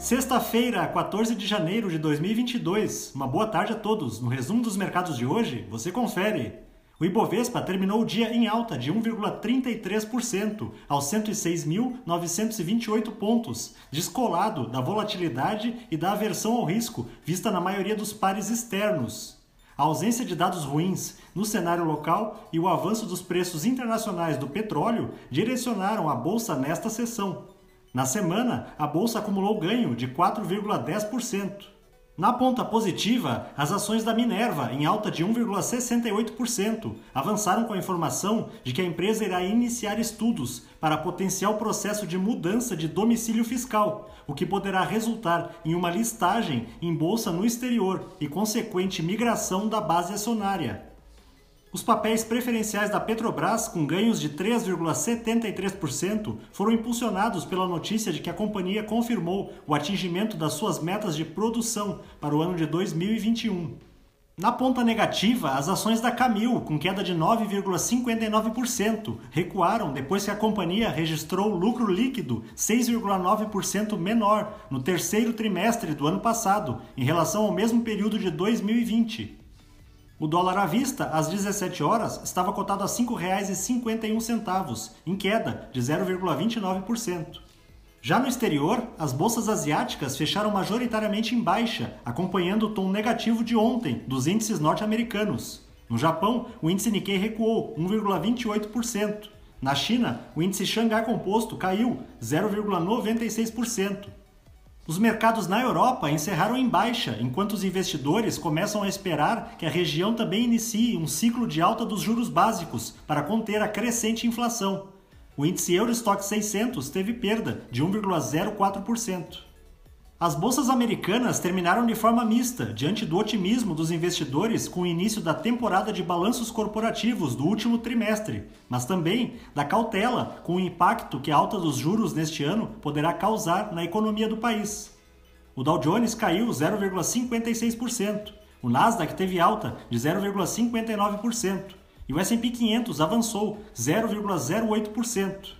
Sexta-feira, 14 de janeiro de 2022. Uma boa tarde a todos. No resumo dos mercados de hoje, você confere. O Ibovespa terminou o dia em alta de 1,33% aos 106.928 pontos, descolado da volatilidade e da aversão ao risco vista na maioria dos pares externos. A ausência de dados ruins no cenário local e o avanço dos preços internacionais do petróleo direcionaram a bolsa nesta sessão. Na semana, a bolsa acumulou ganho de 4,10%. Na ponta positiva, as ações da Minerva, em alta de 1,68%, avançaram com a informação de que a empresa irá iniciar estudos para potencial processo de mudança de domicílio fiscal, o que poderá resultar em uma listagem em bolsa no exterior e consequente migração da base acionária. Os papéis preferenciais da Petrobras, com ganhos de 3,73%, foram impulsionados pela notícia de que a companhia confirmou o atingimento das suas metas de produção para o ano de 2021. Na ponta negativa, as ações da Camil, com queda de 9,59%, recuaram depois que a companhia registrou lucro líquido 6,9% menor no terceiro trimestre do ano passado, em relação ao mesmo período de 2020. O dólar à vista, às 17 horas, estava cotado a R$ 5,51, em queda de 0,29%. Já no exterior, as bolsas asiáticas fecharam majoritariamente em baixa, acompanhando o tom negativo de ontem dos índices norte-americanos. No Japão, o índice Nikkei recuou 1,28%. Na China, o índice Xangai Composto caiu 0,96%. Os mercados na Europa encerraram em baixa, enquanto os investidores começam a esperar que a região também inicie um ciclo de alta dos juros básicos para conter a crescente inflação. O índice Eurostock 600 teve perda de 1,04%. As bolsas americanas terminaram de forma mista, diante do otimismo dos investidores com o início da temporada de balanços corporativos do último trimestre, mas também da cautela com o impacto que a alta dos juros neste ano poderá causar na economia do país. O Dow Jones caiu 0,56%, o Nasdaq teve alta de 0,59% e o S&P 500 avançou 0,08%.